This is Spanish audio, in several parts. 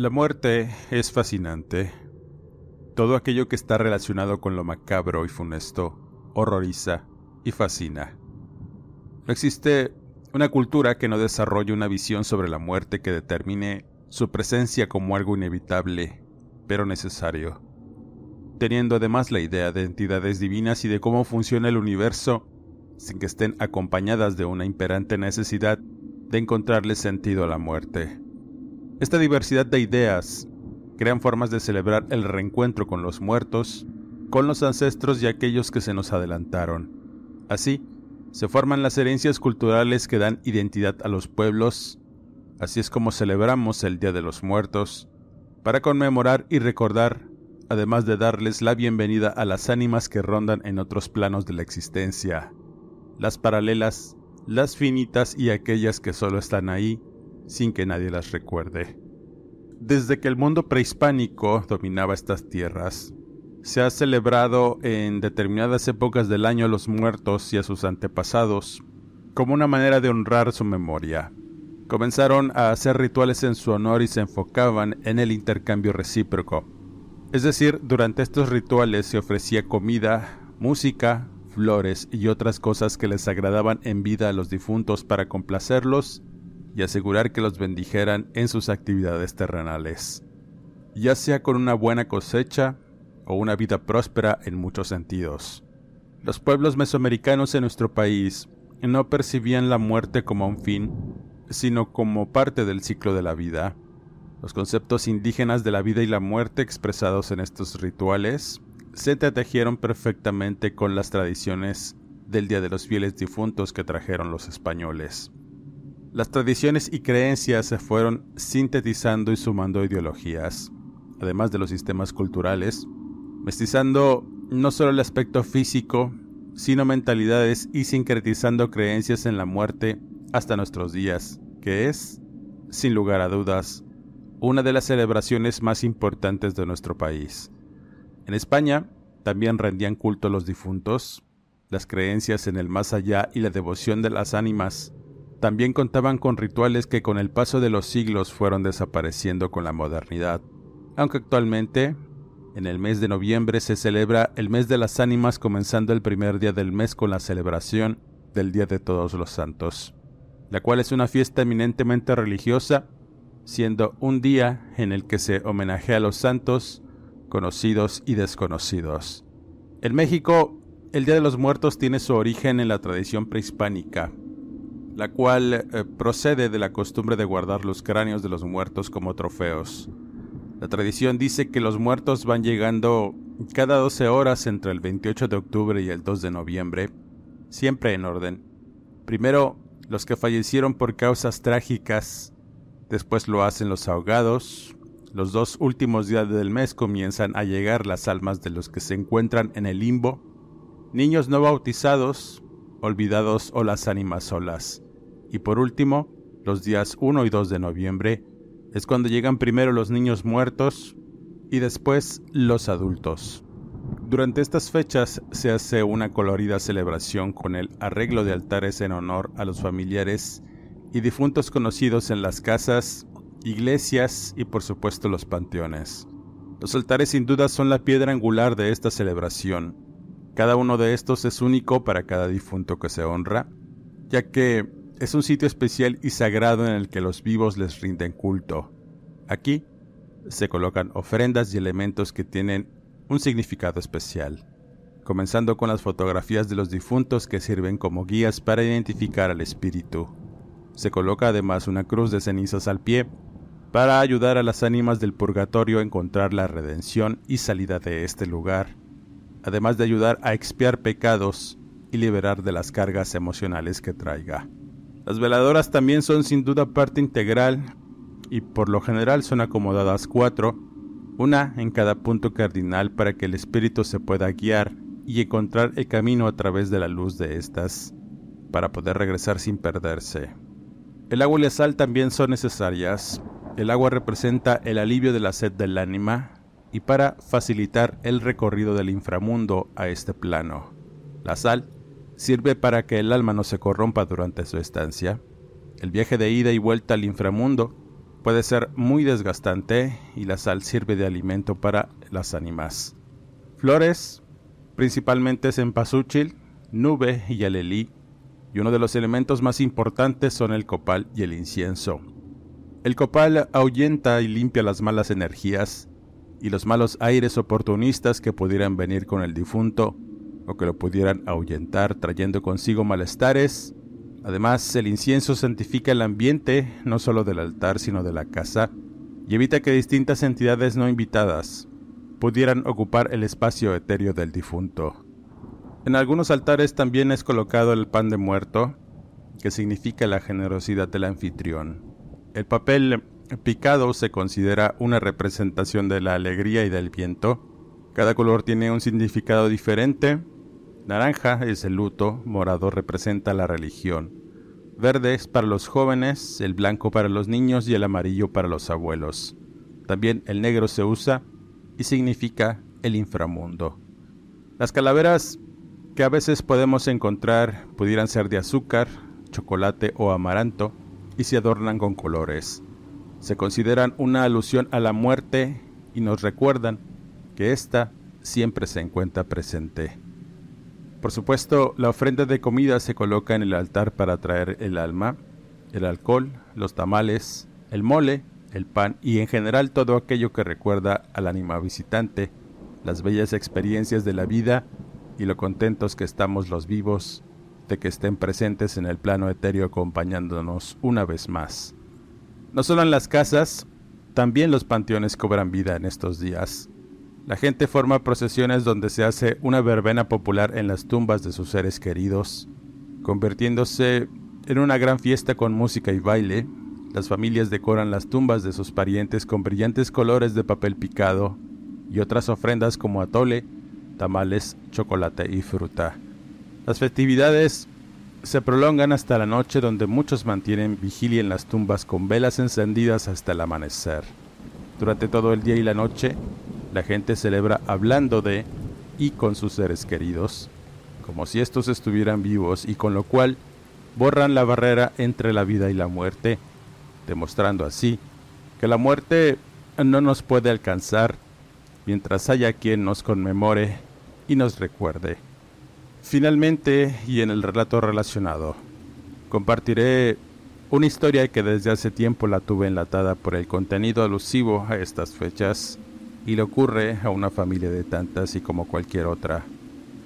La muerte es fascinante. Todo aquello que está relacionado con lo macabro y funesto horroriza y fascina. No existe una cultura que no desarrolle una visión sobre la muerte que determine su presencia como algo inevitable, pero necesario, teniendo además la idea de entidades divinas y de cómo funciona el universo sin que estén acompañadas de una imperante necesidad de encontrarle sentido a la muerte. Esta diversidad de ideas crean formas de celebrar el reencuentro con los muertos, con los ancestros y aquellos que se nos adelantaron. Así, se forman las herencias culturales que dan identidad a los pueblos, así es como celebramos el Día de los Muertos, para conmemorar y recordar, además de darles la bienvenida a las ánimas que rondan en otros planos de la existencia, las paralelas, las finitas y aquellas que solo están ahí sin que nadie las recuerde. Desde que el mundo prehispánico dominaba estas tierras, se ha celebrado en determinadas épocas del año a los muertos y a sus antepasados, como una manera de honrar su memoria. Comenzaron a hacer rituales en su honor y se enfocaban en el intercambio recíproco. Es decir, durante estos rituales se ofrecía comida, música, flores y otras cosas que les agradaban en vida a los difuntos para complacerlos y asegurar que los bendijeran en sus actividades terrenales, ya sea con una buena cosecha o una vida próspera en muchos sentidos. Los pueblos mesoamericanos en nuestro país no percibían la muerte como un fin, sino como parte del ciclo de la vida. Los conceptos indígenas de la vida y la muerte expresados en estos rituales se tejieron perfectamente con las tradiciones del Día de los Fieles Difuntos que trajeron los españoles. Las tradiciones y creencias se fueron sintetizando y sumando ideologías, además de los sistemas culturales, mestizando no solo el aspecto físico, sino mentalidades y sincretizando creencias en la muerte hasta nuestros días, que es, sin lugar a dudas, una de las celebraciones más importantes de nuestro país. En España también rendían culto a los difuntos, las creencias en el más allá y la devoción de las ánimas también contaban con rituales que con el paso de los siglos fueron desapareciendo con la modernidad, aunque actualmente, en el mes de noviembre se celebra el mes de las ánimas comenzando el primer día del mes con la celebración del Día de Todos los Santos, la cual es una fiesta eminentemente religiosa, siendo un día en el que se homenajea a los santos, conocidos y desconocidos. En México, el Día de los Muertos tiene su origen en la tradición prehispánica, la cual eh, procede de la costumbre de guardar los cráneos de los muertos como trofeos. La tradición dice que los muertos van llegando cada 12 horas entre el 28 de octubre y el 2 de noviembre, siempre en orden. Primero los que fallecieron por causas trágicas, después lo hacen los ahogados, los dos últimos días del mes comienzan a llegar las almas de los que se encuentran en el limbo, niños no bautizados, olvidados o las ánimas solas. Y por último, los días 1 y 2 de noviembre es cuando llegan primero los niños muertos y después los adultos. Durante estas fechas se hace una colorida celebración con el arreglo de altares en honor a los familiares y difuntos conocidos en las casas, iglesias y por supuesto los panteones. Los altares sin duda son la piedra angular de esta celebración, cada uno de estos es único para cada difunto que se honra, ya que es un sitio especial y sagrado en el que los vivos les rinden culto. Aquí, se colocan ofrendas y elementos que tienen un significado especial, comenzando con las fotografías de los difuntos que sirven como guías para identificar al espíritu. Se coloca además una cruz de cenizas al pie para ayudar a las ánimas del purgatorio a encontrar la redención y salida de este lugar, además de ayudar a expiar pecados y liberar de las cargas emocionales que traiga. Las veladoras también son sin duda parte integral y por lo general son acomodadas cuatro, una en cada punto cardinal para que el espíritu se pueda guiar y encontrar el camino a través de la luz de estas, para poder regresar sin perderse. El agua y la sal también son necesarias. El agua representa el alivio de la sed del ánima y para facilitar el recorrido del inframundo a este plano. La sal sirve para que el alma no se corrompa durante su estancia. El viaje de ida y vuelta al inframundo puede ser muy desgastante y la sal sirve de alimento para las ánimas. Flores, principalmente cempasúchil, nube y alelí, y uno de los elementos más importantes son el copal y el incienso. El copal ahuyenta y limpia las malas energías y los malos aires oportunistas que pudieran venir con el difunto o que lo pudieran ahuyentar trayendo consigo malestares. Además, el incienso santifica el ambiente, no solo del altar, sino de la casa, y evita que distintas entidades no invitadas pudieran ocupar el espacio etéreo del difunto. En algunos altares también es colocado el pan de muerto, que significa la generosidad del anfitrión. El papel picado se considera una representación de la alegría y del viento. Cada color tiene un significado diferente Naranja es el luto, morado representa la religión. Verde es para los jóvenes, el blanco para los niños y el amarillo para los abuelos. También el negro se usa y significa el inframundo. Las calaveras que a veces podemos encontrar pudieran ser de azúcar, chocolate o amaranto y se adornan con colores. Se consideran una alusión a la muerte y nos recuerdan que ésta siempre se encuentra presente. Por supuesto, la ofrenda de comida se coloca en el altar para traer el alma, el alcohol, los tamales, el mole, el pan y en general todo aquello que recuerda al ánima visitante, las bellas experiencias de la vida y lo contentos que estamos los vivos de que estén presentes en el plano etéreo acompañándonos una vez más. No solo en las casas, también los panteones cobran vida en estos días. La gente forma procesiones donde se hace una verbena popular en las tumbas de sus seres queridos, convirtiéndose en una gran fiesta con música y baile. Las familias decoran las tumbas de sus parientes con brillantes colores de papel picado y otras ofrendas como atole, tamales, chocolate y fruta. Las festividades se prolongan hasta la noche donde muchos mantienen vigilia en las tumbas con velas encendidas hasta el amanecer. Durante todo el día y la noche, la gente celebra hablando de y con sus seres queridos, como si estos estuvieran vivos y con lo cual borran la barrera entre la vida y la muerte, demostrando así que la muerte no nos puede alcanzar mientras haya quien nos conmemore y nos recuerde. Finalmente, y en el relato relacionado, compartiré una historia que desde hace tiempo la tuve enlatada por el contenido alusivo a estas fechas y le ocurre a una familia de tantas y como cualquier otra.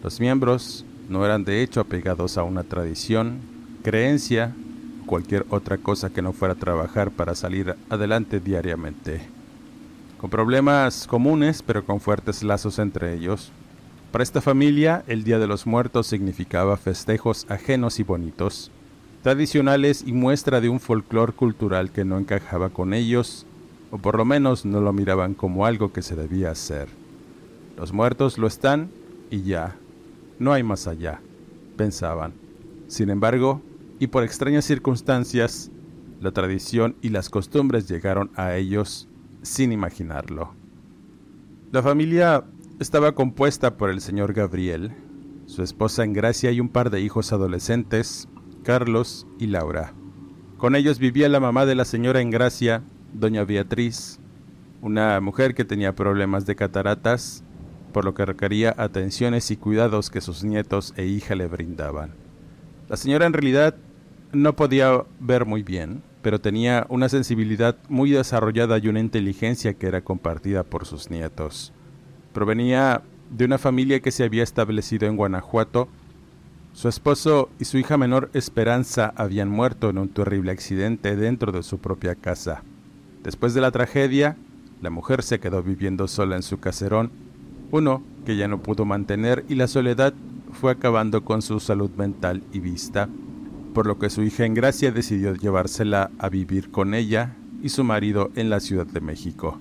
Los miembros no eran de hecho apegados a una tradición, creencia o cualquier otra cosa que no fuera trabajar para salir adelante diariamente. Con problemas comunes pero con fuertes lazos entre ellos, para esta familia el Día de los Muertos significaba festejos ajenos y bonitos, tradicionales y muestra de un folclore cultural que no encajaba con ellos o por lo menos no lo miraban como algo que se debía hacer. Los muertos lo están y ya, no hay más allá, pensaban. Sin embargo, y por extrañas circunstancias, la tradición y las costumbres llegaron a ellos sin imaginarlo. La familia estaba compuesta por el señor Gabriel, su esposa Engracia y un par de hijos adolescentes, Carlos y Laura. Con ellos vivía la mamá de la señora Engracia, doña Beatriz, una mujer que tenía problemas de cataratas, por lo que requería atenciones y cuidados que sus nietos e hija le brindaban. La señora en realidad no podía ver muy bien, pero tenía una sensibilidad muy desarrollada y una inteligencia que era compartida por sus nietos. Provenía de una familia que se había establecido en Guanajuato. Su esposo y su hija menor Esperanza habían muerto en un terrible accidente dentro de su propia casa. Después de la tragedia, la mujer se quedó viviendo sola en su caserón, uno que ya no pudo mantener y la soledad fue acabando con su salud mental y vista por lo que su hija Engracia decidió llevársela a vivir con ella y su marido en la Ciudad de México.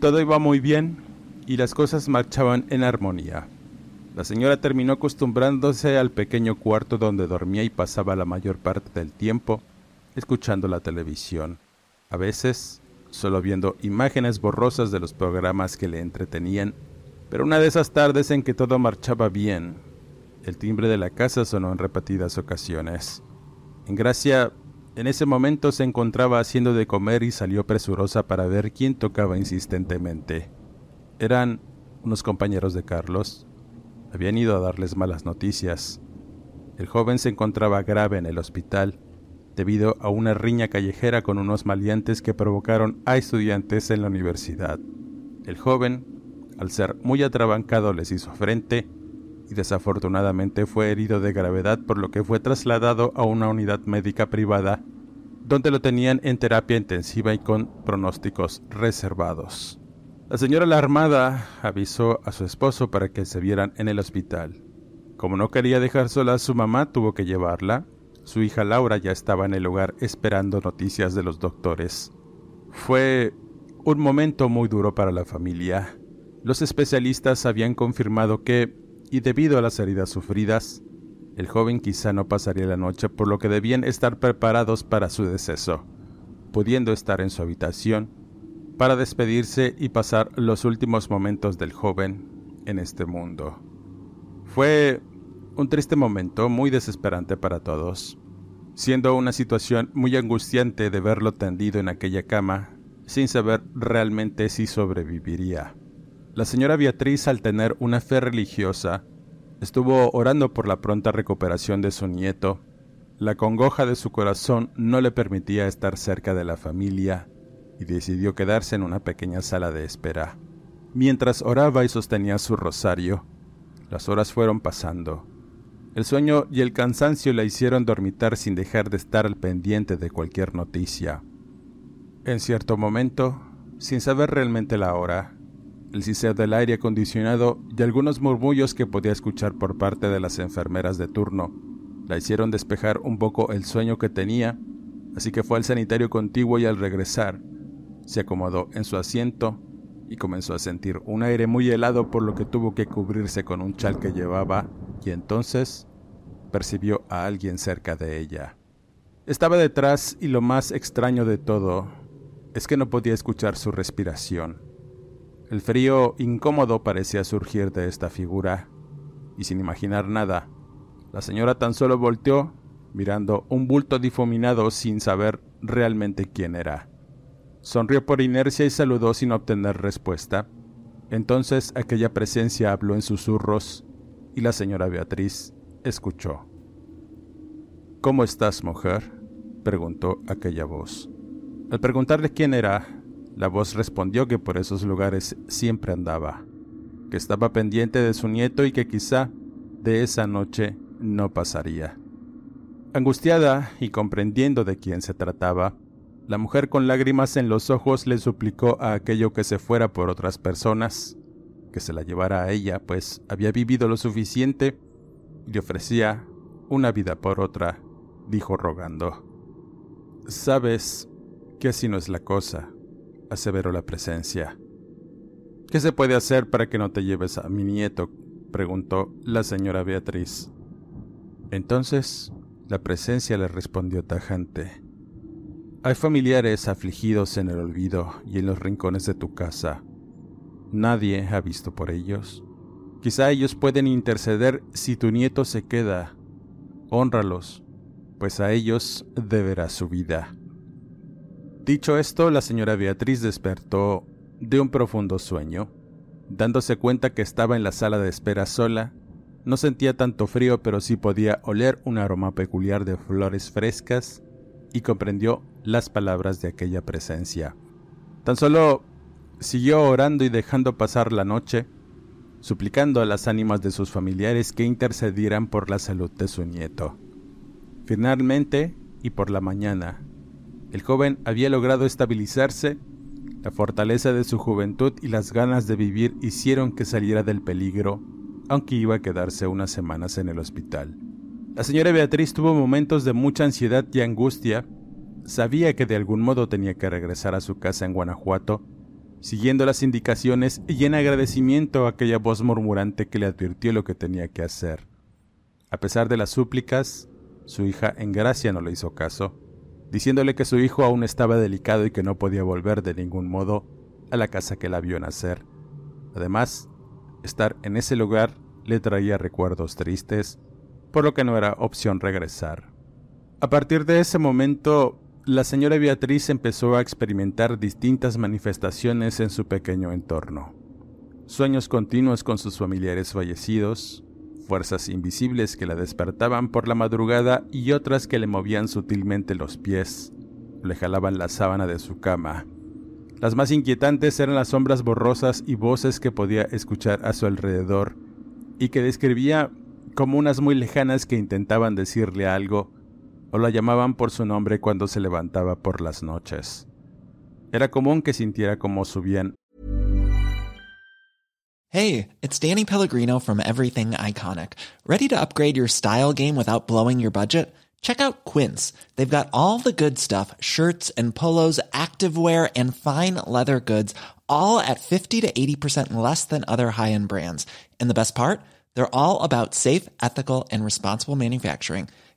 Todo iba muy bien y las cosas marchaban en armonía. La señora terminó acostumbrándose al pequeño cuarto donde dormía y pasaba la mayor parte del tiempo escuchando la televisión, a veces solo viendo imágenes borrosas de los programas que le entretenían, pero una de esas tardes en que todo marchaba bien, el timbre de la casa sonó en repetidas ocasiones. En Gracia, en ese momento se encontraba haciendo de comer y salió presurosa para ver quién tocaba insistentemente. Eran unos compañeros de Carlos. Habían ido a darles malas noticias. El joven se encontraba grave en el hospital debido a una riña callejera con unos maleantes que provocaron a estudiantes en la universidad. El joven, al ser muy atrabancado, les hizo frente y desafortunadamente fue herido de gravedad por lo que fue trasladado a una unidad médica privada donde lo tenían en terapia intensiva y con pronósticos reservados. La señora la armada avisó a su esposo para que se vieran en el hospital. Como no quería dejar sola a su mamá, tuvo que llevarla. Su hija Laura ya estaba en el lugar esperando noticias de los doctores. Fue un momento muy duro para la familia. Los especialistas habían confirmado que y debido a las heridas sufridas, el joven quizá no pasaría la noche por lo que debían estar preparados para su deceso, pudiendo estar en su habitación para despedirse y pasar los últimos momentos del joven en este mundo. Fue un triste momento muy desesperante para todos, siendo una situación muy angustiante de verlo tendido en aquella cama sin saber realmente si sobreviviría. La señora Beatriz, al tener una fe religiosa, estuvo orando por la pronta recuperación de su nieto. La congoja de su corazón no le permitía estar cerca de la familia y decidió quedarse en una pequeña sala de espera. Mientras oraba y sostenía su rosario, las horas fueron pasando. El sueño y el cansancio la hicieron dormitar sin dejar de estar al pendiente de cualquier noticia. En cierto momento, sin saber realmente la hora, el siseo del aire acondicionado y algunos murmullos que podía escuchar por parte de las enfermeras de turno la hicieron despejar un poco el sueño que tenía, así que fue al sanitario contiguo y al regresar se acomodó en su asiento y comenzó a sentir un aire muy helado por lo que tuvo que cubrirse con un chal que llevaba y entonces percibió a alguien cerca de ella. Estaba detrás y lo más extraño de todo es que no podía escuchar su respiración. El frío incómodo parecía surgir de esta figura, y sin imaginar nada, la señora tan solo volteó, mirando un bulto difuminado sin saber realmente quién era. Sonrió por inercia y saludó sin obtener respuesta. Entonces aquella presencia habló en susurros y la señora Beatriz escuchó. ¿Cómo estás, mujer? preguntó aquella voz. Al preguntarle quién era, la voz respondió que por esos lugares siempre andaba, que estaba pendiente de su nieto y que quizá de esa noche no pasaría. Angustiada y comprendiendo de quién se trataba, la mujer con lágrimas en los ojos le suplicó a aquello que se fuera por otras personas, que se la llevara a ella, pues había vivido lo suficiente y le ofrecía una vida por otra, dijo rogando. Sabes que así no es la cosa, aseveró la presencia. ¿Qué se puede hacer para que no te lleves a mi nieto? preguntó la señora Beatriz. Entonces la presencia le respondió tajante. Hay familiares afligidos en el olvido y en los rincones de tu casa. Nadie ha visto por ellos. Quizá ellos pueden interceder si tu nieto se queda. Honralos, pues a ellos deberá su vida. Dicho esto, la señora Beatriz despertó de un profundo sueño. Dándose cuenta que estaba en la sala de espera sola, no sentía tanto frío, pero sí podía oler un aroma peculiar de flores frescas y comprendió las palabras de aquella presencia. Tan solo siguió orando y dejando pasar la noche, suplicando a las ánimas de sus familiares que intercedieran por la salud de su nieto. Finalmente, y por la mañana, el joven había logrado estabilizarse, la fortaleza de su juventud y las ganas de vivir hicieron que saliera del peligro, aunque iba a quedarse unas semanas en el hospital. La señora Beatriz tuvo momentos de mucha ansiedad y angustia. Sabía que de algún modo tenía que regresar a su casa en Guanajuato, siguiendo las indicaciones y en agradecimiento a aquella voz murmurante que le advirtió lo que tenía que hacer. A pesar de las súplicas, su hija en gracia no le hizo caso, diciéndole que su hijo aún estaba delicado y que no podía volver de ningún modo a la casa que la vio nacer. Además, estar en ese lugar le traía recuerdos tristes por lo que no era opción regresar. A partir de ese momento, la señora Beatriz empezó a experimentar distintas manifestaciones en su pequeño entorno. Sueños continuos con sus familiares fallecidos, fuerzas invisibles que la despertaban por la madrugada y otras que le movían sutilmente los pies, le jalaban la sábana de su cama. Las más inquietantes eran las sombras borrosas y voces que podía escuchar a su alrededor y que describía como unas muy lejanas que intentaban decirle algo o la llamaban por su nombre cuando se levantaba por las noches. Era común que sintiera como subían. Hey, it's Danny Pellegrino from Everything Iconic. ¿Ready to upgrade your style game without blowing your budget? Check out Quince. They've got all the good stuff shirts and polos, activewear, and fine leather goods, all at 50 to 80% less than other high end brands. And the best part? They're all about safe, ethical, and responsible manufacturing.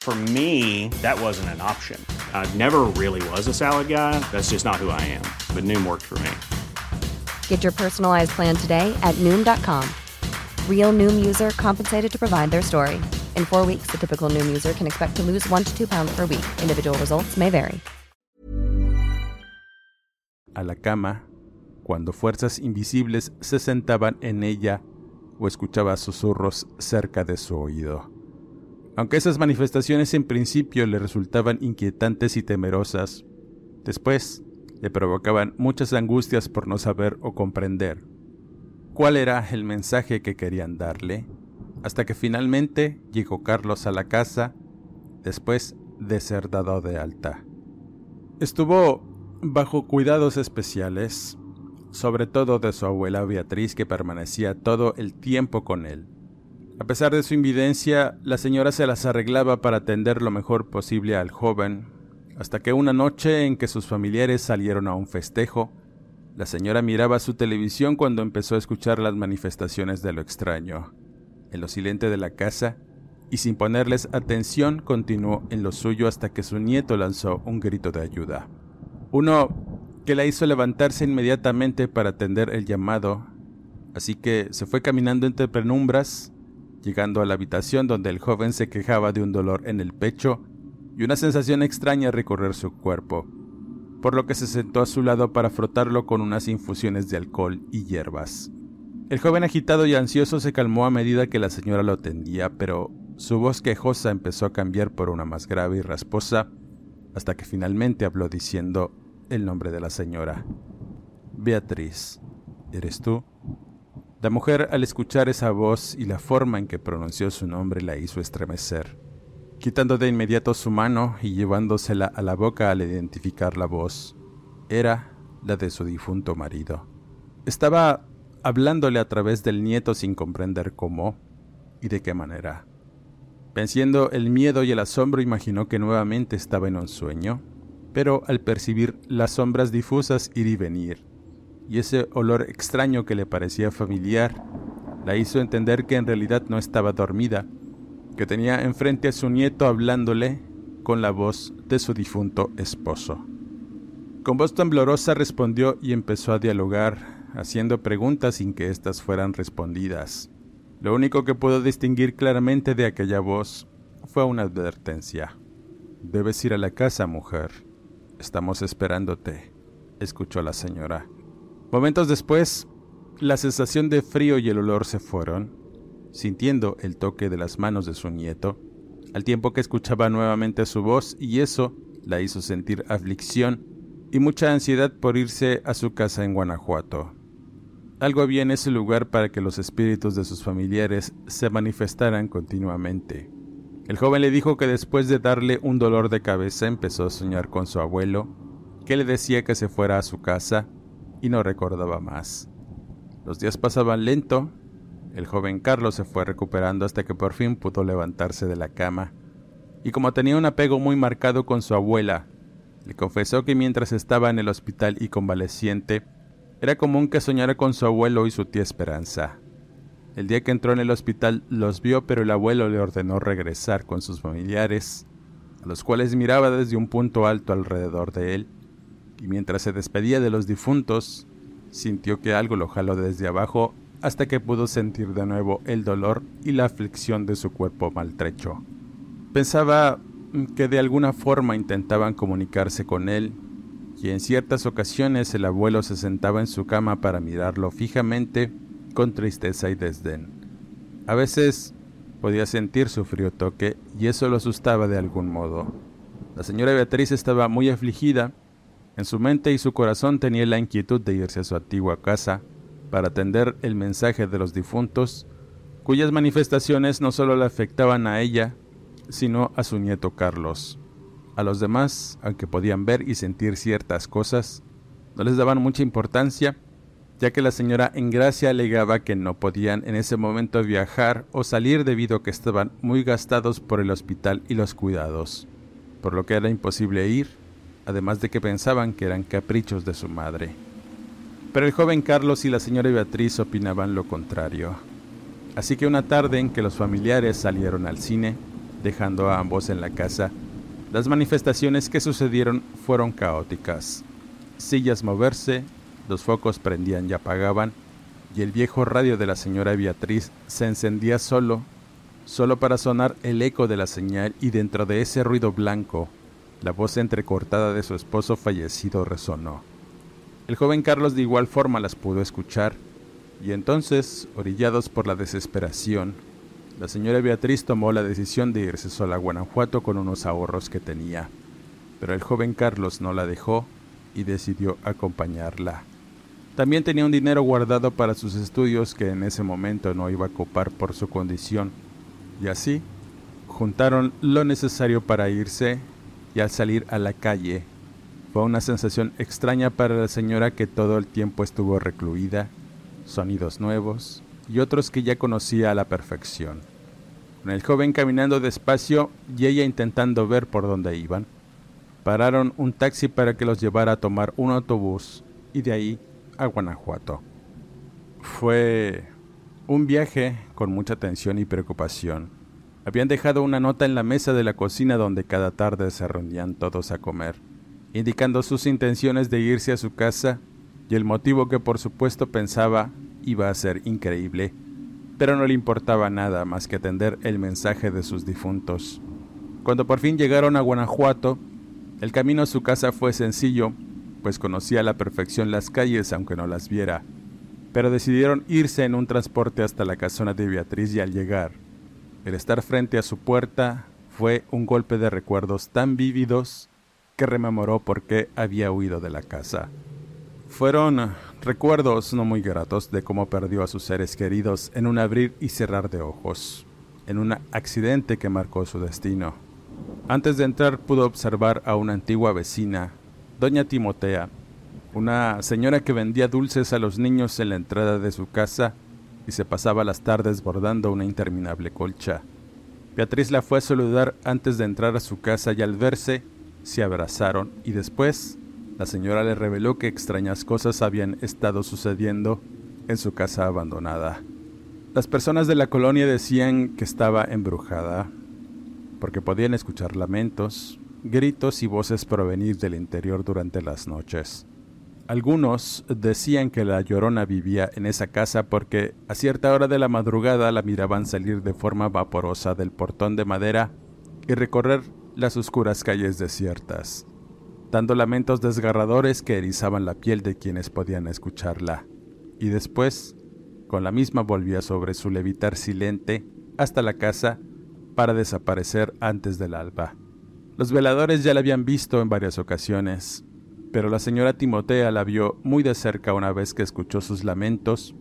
For me, that wasn't an option. I never really was a salad guy. That's just not who I am. But Noom worked for me. Get your personalized plan today at Noom.com. Real Noom user compensated to provide their story. In four weeks, the typical Noom user can expect to lose one to two pounds per week. Individual results may vary. A la cama, cuando fuerzas invisibles se sentaban en ella o escuchaba susurros cerca de su oído. Aunque esas manifestaciones en principio le resultaban inquietantes y temerosas, después le provocaban muchas angustias por no saber o comprender cuál era el mensaje que querían darle, hasta que finalmente llegó Carlos a la casa después de ser dado de alta. Estuvo bajo cuidados especiales, sobre todo de su abuela Beatriz que permanecía todo el tiempo con él. A pesar de su invidencia, la señora se las arreglaba para atender lo mejor posible al joven, hasta que una noche en que sus familiares salieron a un festejo, la señora miraba su televisión cuando empezó a escuchar las manifestaciones de lo extraño. En lo silente de la casa, y sin ponerles atención, continuó en lo suyo hasta que su nieto lanzó un grito de ayuda. Uno que la hizo levantarse inmediatamente para atender el llamado, así que se fue caminando entre penumbras, llegando a la habitación donde el joven se quejaba de un dolor en el pecho y una sensación extraña recorrer su cuerpo, por lo que se sentó a su lado para frotarlo con unas infusiones de alcohol y hierbas. El joven agitado y ansioso se calmó a medida que la señora lo atendía, pero su voz quejosa empezó a cambiar por una más grave y rasposa, hasta que finalmente habló diciendo el nombre de la señora. Beatriz, ¿eres tú? La mujer al escuchar esa voz y la forma en que pronunció su nombre la hizo estremecer, quitando de inmediato su mano y llevándosela a la boca al identificar la voz. Era la de su difunto marido. Estaba hablándole a través del nieto sin comprender cómo y de qué manera. Venciendo el miedo y el asombro imaginó que nuevamente estaba en un sueño, pero al percibir las sombras difusas ir y venir, y ese olor extraño que le parecía familiar la hizo entender que en realidad no estaba dormida, que tenía enfrente a su nieto hablándole con la voz de su difunto esposo. Con voz temblorosa respondió y empezó a dialogar haciendo preguntas sin que éstas fueran respondidas. Lo único que pudo distinguir claramente de aquella voz fue una advertencia. Debes ir a la casa, mujer. Estamos esperándote, escuchó la señora. Momentos después, la sensación de frío y el olor se fueron, sintiendo el toque de las manos de su nieto, al tiempo que escuchaba nuevamente su voz y eso la hizo sentir aflicción y mucha ansiedad por irse a su casa en Guanajuato. Algo había en ese lugar para que los espíritus de sus familiares se manifestaran continuamente. El joven le dijo que después de darle un dolor de cabeza empezó a soñar con su abuelo, que le decía que se fuera a su casa y no recordaba más. Los días pasaban lento, el joven Carlos se fue recuperando hasta que por fin pudo levantarse de la cama, y como tenía un apego muy marcado con su abuela, le confesó que mientras estaba en el hospital y convaleciente, era común que soñara con su abuelo y su tía Esperanza. El día que entró en el hospital los vio, pero el abuelo le ordenó regresar con sus familiares, a los cuales miraba desde un punto alto alrededor de él, y mientras se despedía de los difuntos, sintió que algo lo jaló desde abajo hasta que pudo sentir de nuevo el dolor y la aflicción de su cuerpo maltrecho. Pensaba que de alguna forma intentaban comunicarse con él y en ciertas ocasiones el abuelo se sentaba en su cama para mirarlo fijamente con tristeza y desdén. A veces podía sentir su frío toque y eso lo asustaba de algún modo. La señora Beatriz estaba muy afligida. En su mente y su corazón tenía la inquietud de irse a su antigua casa para atender el mensaje de los difuntos, cuyas manifestaciones no solo le afectaban a ella, sino a su nieto Carlos. A los demás, aunque podían ver y sentir ciertas cosas, no les daban mucha importancia, ya que la señora Engracia alegaba que no podían en ese momento viajar o salir debido a que estaban muy gastados por el hospital y los cuidados, por lo que era imposible ir, además de que pensaban que eran caprichos de su madre. Pero el joven Carlos y la señora Beatriz opinaban lo contrario. Así que una tarde en que los familiares salieron al cine, dejando a ambos en la casa, las manifestaciones que sucedieron fueron caóticas. Sillas moverse, los focos prendían y apagaban, y el viejo radio de la señora Beatriz se encendía solo, solo para sonar el eco de la señal y dentro de ese ruido blanco, la voz entrecortada de su esposo fallecido resonó. El joven Carlos de igual forma las pudo escuchar, y entonces, orillados por la desesperación, la señora Beatriz tomó la decisión de irse sola a Guanajuato con unos ahorros que tenía, pero el joven Carlos no la dejó y decidió acompañarla. También tenía un dinero guardado para sus estudios que en ese momento no iba a copar por su condición, y así juntaron lo necesario para irse y al salir a la calle fue una sensación extraña para la señora que todo el tiempo estuvo recluida, sonidos nuevos y otros que ya conocía a la perfección con el joven caminando despacio y ella intentando ver por dónde iban. Pararon un taxi para que los llevara a tomar un autobús y de ahí a Guanajuato. Fue un viaje con mucha tensión y preocupación. Habían dejado una nota en la mesa de la cocina donde cada tarde se reunían todos a comer, indicando sus intenciones de irse a su casa y el motivo que por supuesto pensaba iba a ser increíble pero no le importaba nada más que atender el mensaje de sus difuntos. Cuando por fin llegaron a Guanajuato, el camino a su casa fue sencillo, pues conocía a la perfección las calles aunque no las viera, pero decidieron irse en un transporte hasta la casona de Beatriz y al llegar, el estar frente a su puerta fue un golpe de recuerdos tan vívidos que rememoró por qué había huido de la casa. Fueron recuerdos no muy gratos de cómo perdió a sus seres queridos en un abrir y cerrar de ojos, en un accidente que marcó su destino. Antes de entrar pudo observar a una antigua vecina, doña Timotea, una señora que vendía dulces a los niños en la entrada de su casa y se pasaba las tardes bordando una interminable colcha. Beatriz la fue a saludar antes de entrar a su casa y al verse se abrazaron y después la señora le reveló que extrañas cosas habían estado sucediendo en su casa abandonada. Las personas de la colonia decían que estaba embrujada, porque podían escuchar lamentos, gritos y voces provenir del interior durante las noches. Algunos decían que la llorona vivía en esa casa porque a cierta hora de la madrugada la miraban salir de forma vaporosa del portón de madera y recorrer las oscuras calles desiertas, dando lamentos desgarradores que erizaban la piel de quienes podían escucharla. Y después, con la misma volvía sobre su levitar silente hasta la casa para desaparecer antes del alba. Los veladores ya la habían visto en varias ocasiones, pero la señora Timotea la vio muy de cerca una vez que escuchó sus lamentos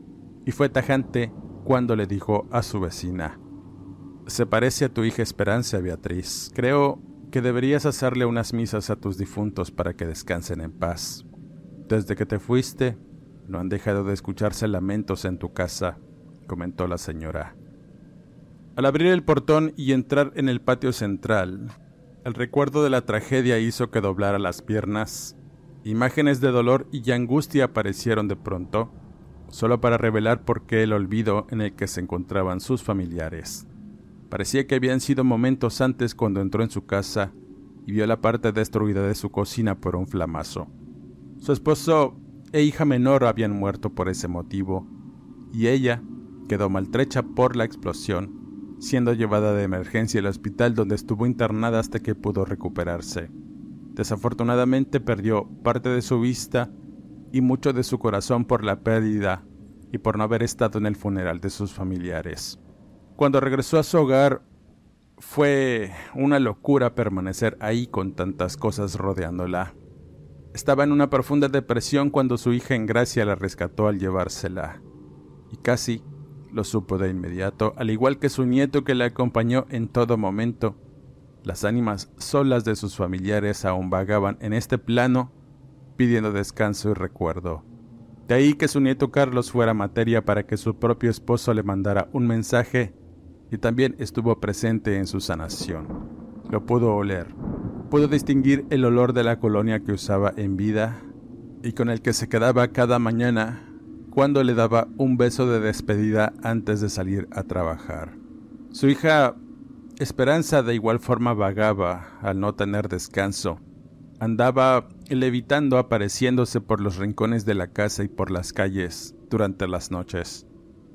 y fue tajante cuando le dijo a su vecina, Se parece a tu hija Esperanza, Beatriz. Creo que deberías hacerle unas misas a tus difuntos para que descansen en paz. Desde que te fuiste, no han dejado de escucharse lamentos en tu casa, comentó la señora. Al abrir el portón y entrar en el patio central, el recuerdo de la tragedia hizo que doblara las piernas Imágenes de dolor y angustia aparecieron de pronto, solo para revelar por qué el olvido en el que se encontraban sus familiares. Parecía que habían sido momentos antes cuando entró en su casa y vio la parte destruida de su cocina por un flamazo. Su esposo e hija menor habían muerto por ese motivo, y ella quedó maltrecha por la explosión, siendo llevada de emergencia al hospital donde estuvo internada hasta que pudo recuperarse. Desafortunadamente perdió parte de su vista y mucho de su corazón por la pérdida y por no haber estado en el funeral de sus familiares. Cuando regresó a su hogar, fue una locura permanecer ahí con tantas cosas rodeándola. Estaba en una profunda depresión cuando su hija en gracia la rescató al llevársela, y casi lo supo de inmediato, al igual que su nieto que le acompañó en todo momento, las ánimas solas de sus familiares aún vagaban en este plano pidiendo descanso y recuerdo. De ahí que su nieto Carlos fuera materia para que su propio esposo le mandara un mensaje y también estuvo presente en su sanación. Lo pudo oler, pudo distinguir el olor de la colonia que usaba en vida y con el que se quedaba cada mañana cuando le daba un beso de despedida antes de salir a trabajar. Su hija Esperanza de igual forma vagaba al no tener descanso. Andaba levitando apareciéndose por los rincones de la casa y por las calles durante las noches,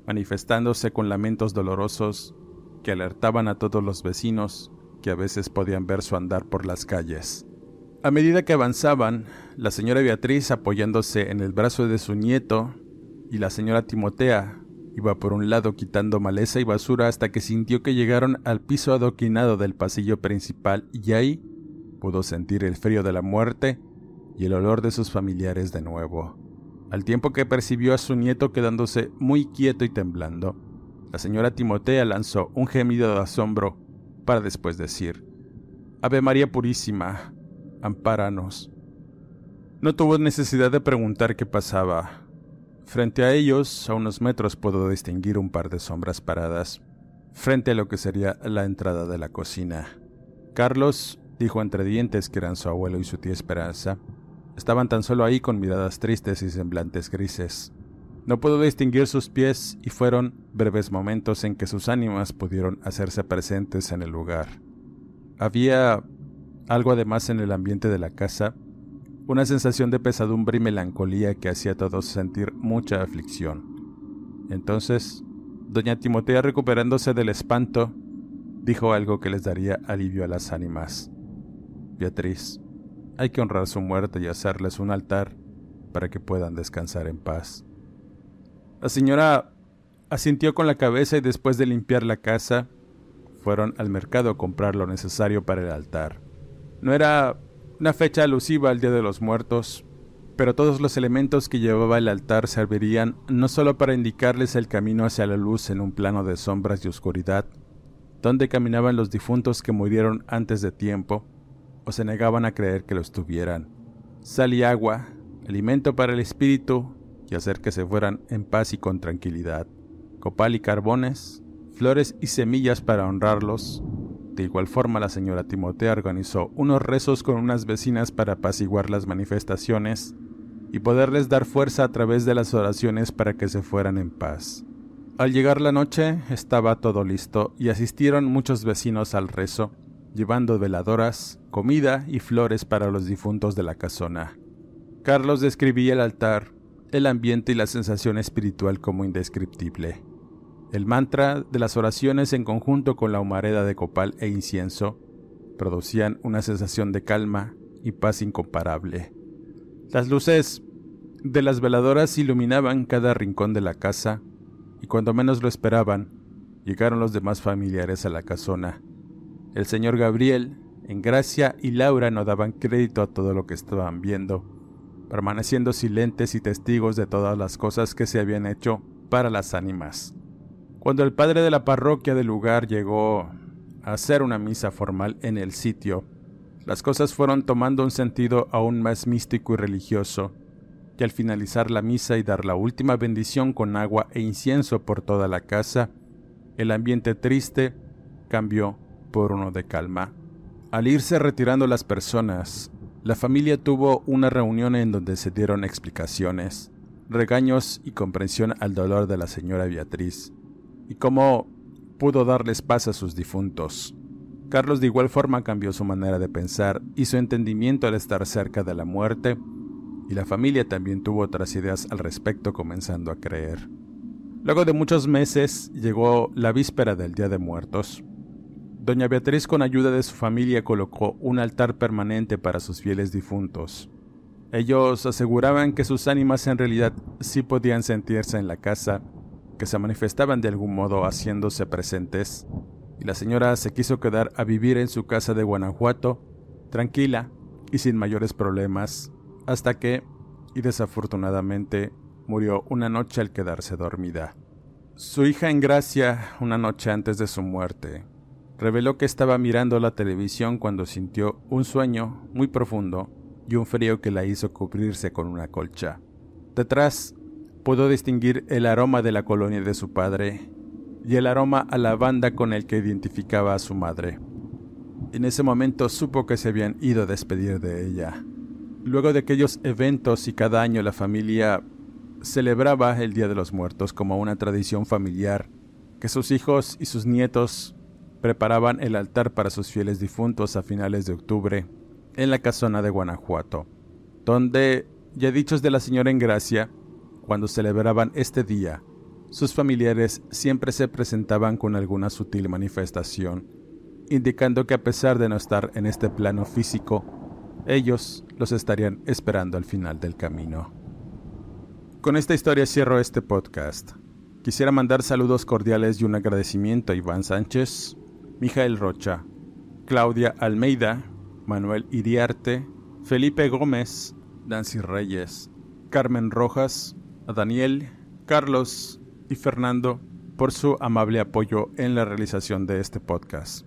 manifestándose con lamentos dolorosos que alertaban a todos los vecinos que a veces podían ver su andar por las calles. A medida que avanzaban, la señora Beatriz apoyándose en el brazo de su nieto y la señora Timotea Iba por un lado quitando maleza y basura hasta que sintió que llegaron al piso adoquinado del pasillo principal y ahí pudo sentir el frío de la muerte y el olor de sus familiares de nuevo. Al tiempo que percibió a su nieto quedándose muy quieto y temblando, la señora Timotea lanzó un gemido de asombro para después decir, Ave María Purísima, ampáranos. No tuvo necesidad de preguntar qué pasaba. Frente a ellos, a unos metros, puedo distinguir un par de sombras paradas, frente a lo que sería la entrada de la cocina. Carlos dijo entre dientes que eran su abuelo y su tía Esperanza. Estaban tan solo ahí con miradas tristes y semblantes grises. No pudo distinguir sus pies y fueron breves momentos en que sus ánimas pudieron hacerse presentes en el lugar. Había algo además en el ambiente de la casa una sensación de pesadumbre y melancolía que hacía a todos sentir mucha aflicción. Entonces, doña Timotea, recuperándose del espanto, dijo algo que les daría alivio a las ánimas. Beatriz, hay que honrar su muerte y hacerles un altar para que puedan descansar en paz. La señora asintió con la cabeza y después de limpiar la casa, fueron al mercado a comprar lo necesario para el altar. No era una fecha alusiva al Día de los Muertos, pero todos los elementos que llevaba el altar servirían no solo para indicarles el camino hacia la luz en un plano de sombras y oscuridad, donde caminaban los difuntos que murieron antes de tiempo o se negaban a creer que lo estuvieran. Sal y agua, alimento para el espíritu y hacer que se fueran en paz y con tranquilidad. Copal y carbones, flores y semillas para honrarlos, de igual forma, la señora Timotea organizó unos rezos con unas vecinas para apaciguar las manifestaciones y poderles dar fuerza a través de las oraciones para que se fueran en paz. Al llegar la noche estaba todo listo y asistieron muchos vecinos al rezo, llevando veladoras, comida y flores para los difuntos de la casona. Carlos describía el altar, el ambiente y la sensación espiritual como indescriptible. El mantra de las oraciones en conjunto con la humareda de copal e incienso producían una sensación de calma y paz incomparable. Las luces de las veladoras iluminaban cada rincón de la casa y cuando menos lo esperaban, llegaron los demás familiares a la casona. El señor Gabriel, en Gracia y Laura no daban crédito a todo lo que estaban viendo, permaneciendo silentes y testigos de todas las cosas que se habían hecho para las ánimas. Cuando el padre de la parroquia del lugar llegó a hacer una misa formal en el sitio, las cosas fueron tomando un sentido aún más místico y religioso, y al finalizar la misa y dar la última bendición con agua e incienso por toda la casa, el ambiente triste cambió por uno de calma. Al irse retirando las personas, la familia tuvo una reunión en donde se dieron explicaciones, regaños y comprensión al dolor de la señora Beatriz y cómo pudo darles paz a sus difuntos. Carlos de igual forma cambió su manera de pensar y su entendimiento al estar cerca de la muerte, y la familia también tuvo otras ideas al respecto comenzando a creer. Luego de muchos meses llegó la víspera del Día de Muertos. Doña Beatriz con ayuda de su familia colocó un altar permanente para sus fieles difuntos. Ellos aseguraban que sus ánimas en realidad sí podían sentirse en la casa que se manifestaban de algún modo haciéndose presentes, y la señora se quiso quedar a vivir en su casa de Guanajuato, tranquila y sin mayores problemas, hasta que, y desafortunadamente, murió una noche al quedarse dormida. Su hija en gracia, una noche antes de su muerte, reveló que estaba mirando la televisión cuando sintió un sueño muy profundo y un frío que la hizo cubrirse con una colcha. Detrás pudo distinguir el aroma de la colonia de su padre y el aroma a lavanda con el que identificaba a su madre. En ese momento supo que se habían ido a despedir de ella. Luego de aquellos eventos y cada año la familia celebraba el Día de los Muertos como una tradición familiar, que sus hijos y sus nietos preparaban el altar para sus fieles difuntos a finales de octubre en la casona de Guanajuato, donde, ya dichos de la señora Engracia, cuando celebraban este día, sus familiares siempre se presentaban con alguna sutil manifestación, indicando que a pesar de no estar en este plano físico, ellos los estarían esperando al final del camino. Con esta historia cierro este podcast. Quisiera mandar saludos cordiales y un agradecimiento a Iván Sánchez, Mijael Rocha, Claudia Almeida, Manuel Iriarte, Felipe Gómez, Nancy Reyes, Carmen Rojas, a Daniel, Carlos y Fernando por su amable apoyo en la realización de este podcast.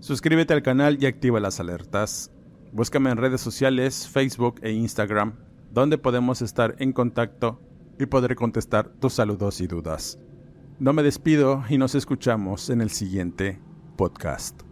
Suscríbete al canal y activa las alertas. Búscame en redes sociales, Facebook e Instagram, donde podemos estar en contacto y podré contestar tus saludos y dudas. No me despido y nos escuchamos en el siguiente podcast.